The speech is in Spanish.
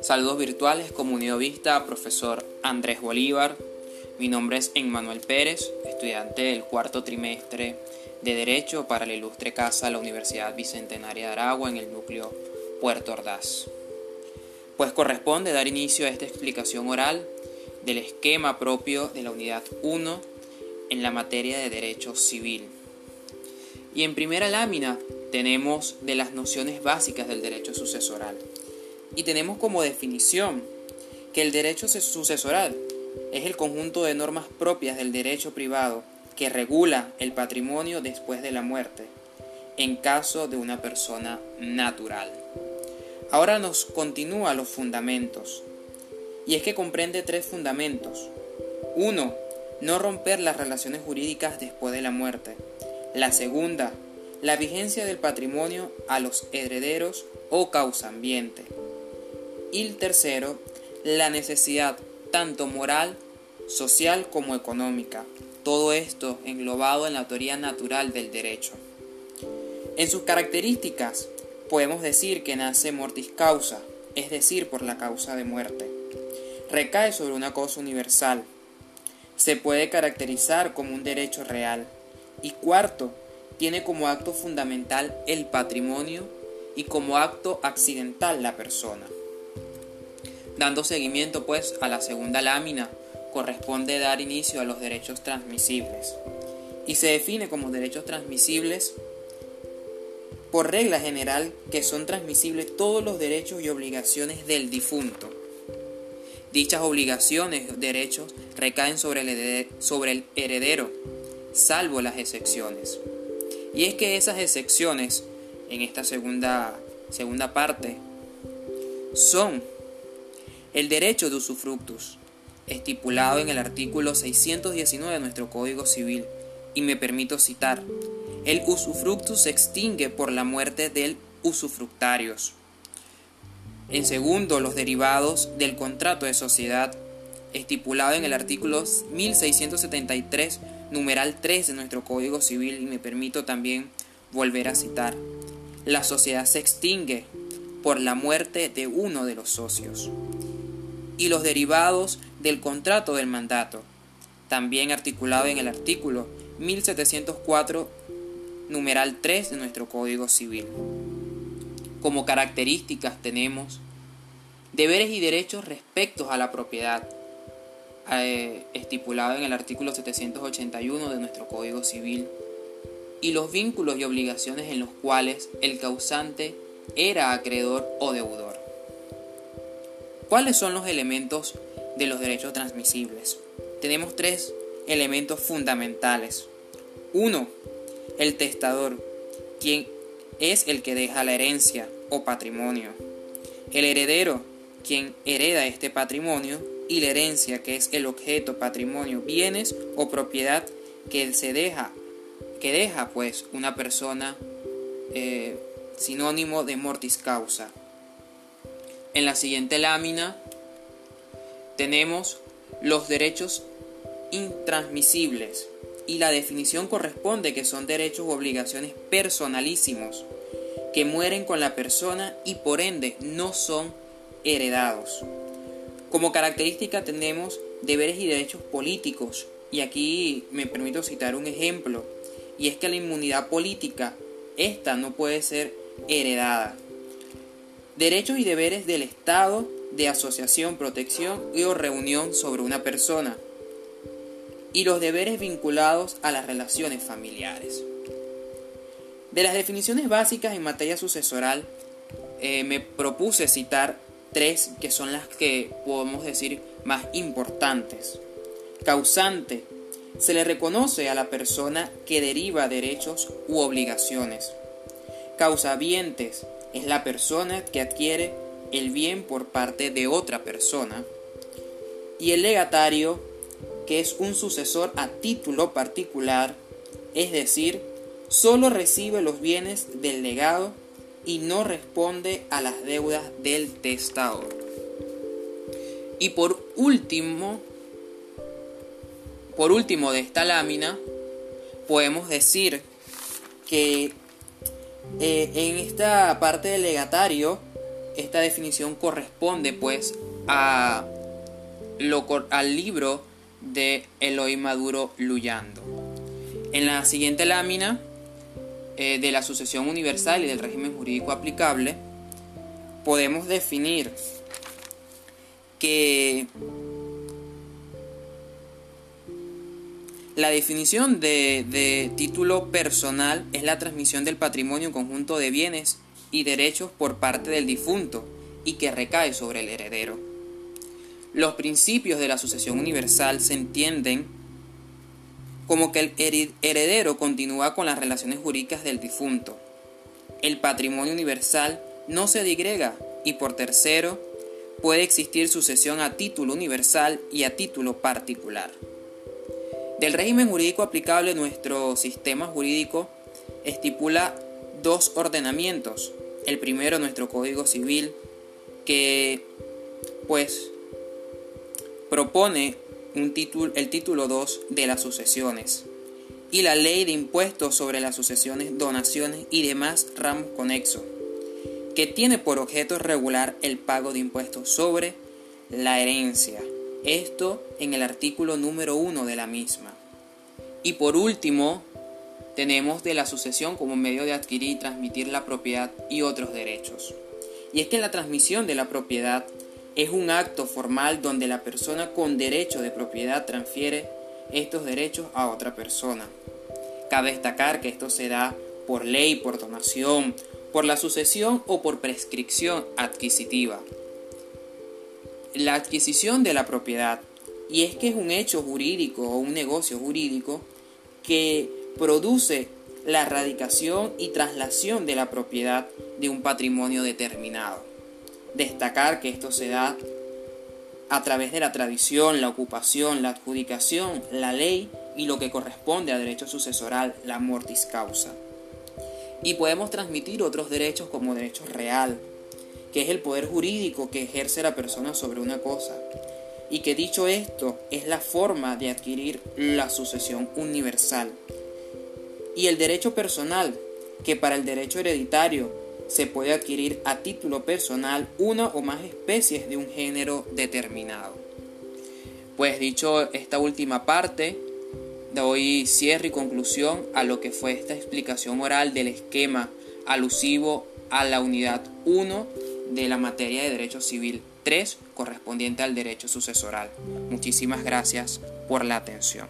Saludos virtuales, comunidad vista, profesor Andrés Bolívar. Mi nombre es Emmanuel Pérez, estudiante del cuarto trimestre de Derecho para la Ilustre Casa de la Universidad Bicentenaria de Aragua en el núcleo Puerto Ordaz. Pues corresponde dar inicio a esta explicación oral del esquema propio de la unidad 1 en la materia de Derecho Civil. Y en primera lámina tenemos de las nociones básicas del derecho sucesoral. Y tenemos como definición que el derecho sucesoral es el conjunto de normas propias del derecho privado que regula el patrimonio después de la muerte, en caso de una persona natural. Ahora nos continúa los fundamentos, y es que comprende tres fundamentos. Uno, no romper las relaciones jurídicas después de la muerte. La segunda, la vigencia del patrimonio a los herederos o causa ambiente. Y el tercero, la necesidad tanto moral, social como económica. Todo esto englobado en la teoría natural del derecho. En sus características, podemos decir que nace mortis causa, es decir, por la causa de muerte. Recae sobre una cosa universal. Se puede caracterizar como un derecho real. Y cuarto, tiene como acto fundamental el patrimonio y como acto accidental la persona. Dando seguimiento pues a la segunda lámina, corresponde dar inicio a los derechos transmisibles. Y se define como derechos transmisibles por regla general que son transmisibles todos los derechos y obligaciones del difunto. Dichas obligaciones, derechos, recaen sobre el, sobre el heredero, salvo las excepciones. Y es que esas excepciones, en esta segunda, segunda parte, son el derecho de usufructus, estipulado en el artículo 619 de nuestro Código Civil, y me permito citar, el usufructus se extingue por la muerte del usufructarios. En segundo, los derivados del contrato de sociedad, estipulado en el artículo 1673, numeral 3 de nuestro Código Civil, y me permito también volver a citar, la sociedad se extingue por la muerte de uno de los socios y los derivados del contrato del mandato, también articulado en el artículo 1704, numeral 3 de nuestro Código Civil. Como características tenemos deberes y derechos respecto a la propiedad, eh, estipulado en el artículo 781 de nuestro Código Civil, y los vínculos y obligaciones en los cuales el causante era acreedor o deudor. ¿Cuáles son los elementos de los derechos transmisibles? Tenemos tres elementos fundamentales. Uno, el testador, quien es el que deja la herencia o patrimonio. El heredero, quien hereda este patrimonio. Y la herencia, que es el objeto, patrimonio, bienes o propiedad que se deja, que deja pues una persona eh, sinónimo de mortis causa. En la siguiente lámina tenemos los derechos intransmisibles y la definición corresponde que son derechos u obligaciones personalísimos que mueren con la persona y por ende no son heredados. Como característica tenemos deberes y derechos políticos y aquí me permito citar un ejemplo y es que la inmunidad política esta no puede ser heredada. Derechos y deberes del Estado de asociación, protección o reunión sobre una persona. Y los deberes vinculados a las relaciones familiares. De las definiciones básicas en materia sucesoral, eh, me propuse citar tres que son las que podemos decir más importantes. Causante. Se le reconoce a la persona que deriva derechos u obligaciones. Causavientes es la persona que adquiere el bien por parte de otra persona. Y el legatario, que es un sucesor a título particular, es decir, solo recibe los bienes del legado y no responde a las deudas del testador. Y por último, por último de esta lámina, podemos decir que Eh, en esta parte del legatario, esta definición corresponde pues a lo, al libro de Eloy Maduro Luyando. En la siguiente lámina eh, de la sucesión universal y del régimen jurídico aplicable, podemos definir que la definición de, de, título personal es la transmisión del patrimonio conjunto de bienes y derechos por parte del difunto y que recae sobre el heredero. Los principios de la sucesión universal se entienden como que el heredero continúa con las relaciones jurídicas del difunto. El patrimonio universal no se digrega y por tercero puede existir sucesión a título universal y a título particular. Del régimen jurídico aplicable nuestro sistema jurídico estipula dos ordenamientos. El primero nuestro Código Civil que pues propone un título, el título 2 de las sucesiones y la ley de impuestos sobre las sucesiones, donaciones y demás ramos conexos que tiene por objeto regular el pago de impuestos sobre la herencia. Esto en el artículo número 1 de la misma. Y por último, tenemos de la sucesión como medio de adquirir y transmitir la propiedad y otros derechos. Y es que la transmisión de la propiedad es un acto formal donde la persona con derecho de propiedad transfiere estos derechos a otra persona. Cabe destacar que esto se da por ley, por donación, por la sucesión o por prescripción adquisitiva. La adquisición de la propiedad, y es que es un hecho jurídico o un negocio jurídico que produce la erradicación y traslación de la propiedad de un patrimonio determinado. Destacar que esto se da a través de la tradición, la ocupación, la adjudicación, la ley y lo que corresponde a derecho sucesoral, la mortis causa. Y podemos transmitir otros derechos como derecho real, que es el poder jurídico que ejerce la persona sobre una cosa. Y que dicho esto es la forma de adquirir la sucesión universal. Y el derecho personal, que para el derecho hereditario se puede adquirir a título personal una o más especies de un género determinado. Pues dicho esta última parte, doy cierre y conclusión a lo que fue esta explicación oral del esquema alusivo a la unidad 1 de la materia de derecho civil 3 correspondiente al derecho sucesoral. Muchísimas gracias por la atención.